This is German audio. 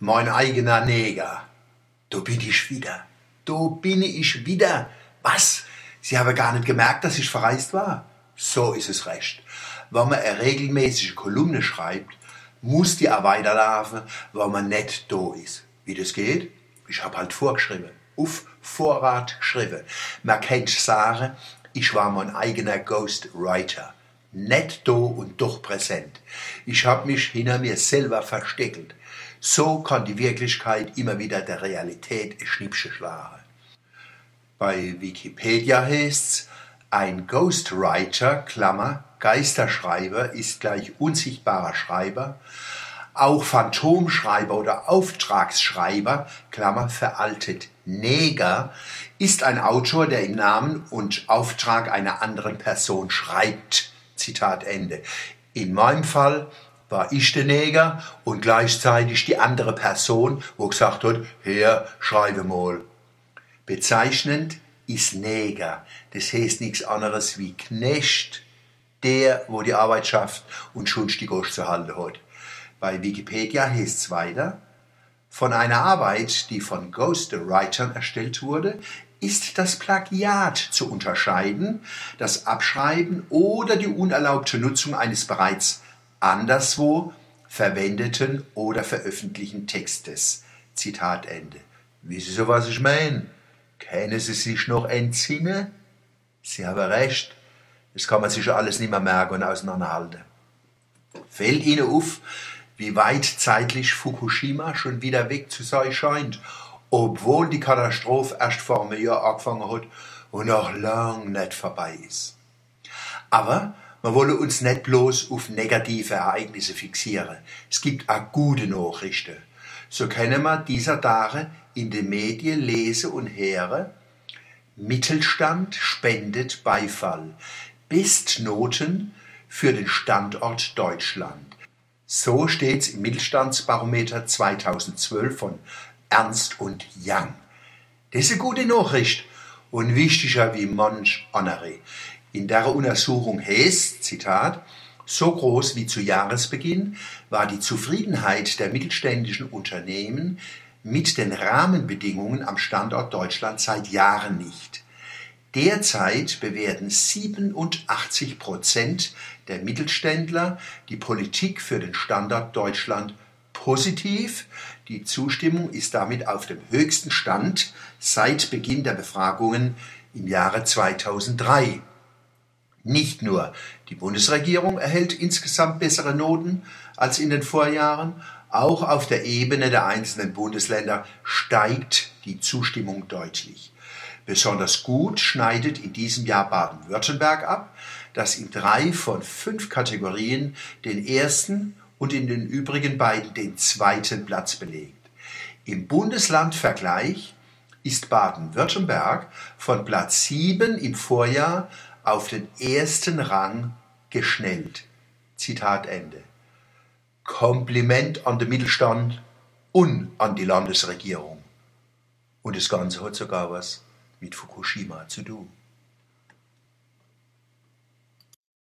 mein eigener Neger. Da bin ich wieder. Da bin ich wieder. Was? Sie haben gar nicht gemerkt, dass ich verreist war? So ist es recht. Wenn man eine regelmäßige Kolumne schreibt, muss die auch weiterlaufen, wenn man nicht da ist. Wie das geht? Ich habe halt vorgeschrieben. Auf Vorrat geschrieben. Man kennt sagen, ich war mein eigener Ghostwriter. Nicht da und doch präsent. Ich habe mich hinter mir selber versteckelt. So kann die Wirklichkeit immer wieder der Realität Schnippsche schlagen. Bei Wikipedia heißt's, ein Ghostwriter, Klammer, Geisterschreiber ist gleich unsichtbarer Schreiber, auch Phantomschreiber oder Auftragsschreiber, Klammer veraltet Neger, ist ein Autor, der im Namen und Auftrag einer anderen Person schreibt. Zitat Ende. In meinem Fall war ich der Neger und gleichzeitig die andere Person, wo gesagt hat, Herr, schreibe mal. Bezeichnend ist Neger. Das heißt nichts anderes wie Knecht, der, wo die Arbeit schafft und schon die Gosch zu halten hat. Bei Wikipedia heißt es weiter, von einer Arbeit, die von Ghostwritern erstellt wurde, ist das Plagiat zu unterscheiden, das Abschreiben oder die unerlaubte Nutzung eines bereits anderswo verwendeten oder veröffentlichten Textes. Zitat Ende. Wissen Sie, was ich meine? Können Sie sich noch entsinnen? Sie haben recht. Das kann man sich alles nicht mehr merken und auseinanderhalten. Fällt Ihnen auf, wie weit zeitlich Fukushima schon wieder weg zu sein scheint, obwohl die Katastrophe erst vor einem Jahr angefangen hat und noch lang nicht vorbei ist. Aber wir wollen uns nicht bloß auf negative Ereignisse fixieren. Es gibt auch gute Nachrichten. So können wir dieser Tage in den Medien lesen und hören, Mittelstand spendet Beifall. Bestnoten für den Standort Deutschland. So steht's im Mittelstandsbarometer 2012 von Ernst und Young. Das ist eine gute Nachricht und wichtiger wie manch andere. In der Untersuchung heißt, Zitat, so groß wie zu Jahresbeginn war die Zufriedenheit der mittelständischen Unternehmen mit den Rahmenbedingungen am Standort Deutschland seit Jahren nicht. Derzeit bewerten 87 Prozent der Mittelständler die Politik für den Standort Deutschland positiv. Die Zustimmung ist damit auf dem höchsten Stand seit Beginn der Befragungen im Jahre 2003. Nicht nur die Bundesregierung erhält insgesamt bessere Noten als in den Vorjahren, auch auf der Ebene der einzelnen Bundesländer steigt die Zustimmung deutlich. Besonders gut schneidet in diesem Jahr Baden-Württemberg ab, das in drei von fünf Kategorien den ersten und in den übrigen beiden den zweiten Platz belegt. Im Bundeslandvergleich ist Baden-Württemberg von Platz 7 im Vorjahr auf den ersten Rang geschnellt. Zitat Ende. Kompliment an den Mittelstand und an die Landesregierung. Und das Ganze hat sogar was mit Fukushima zu tun.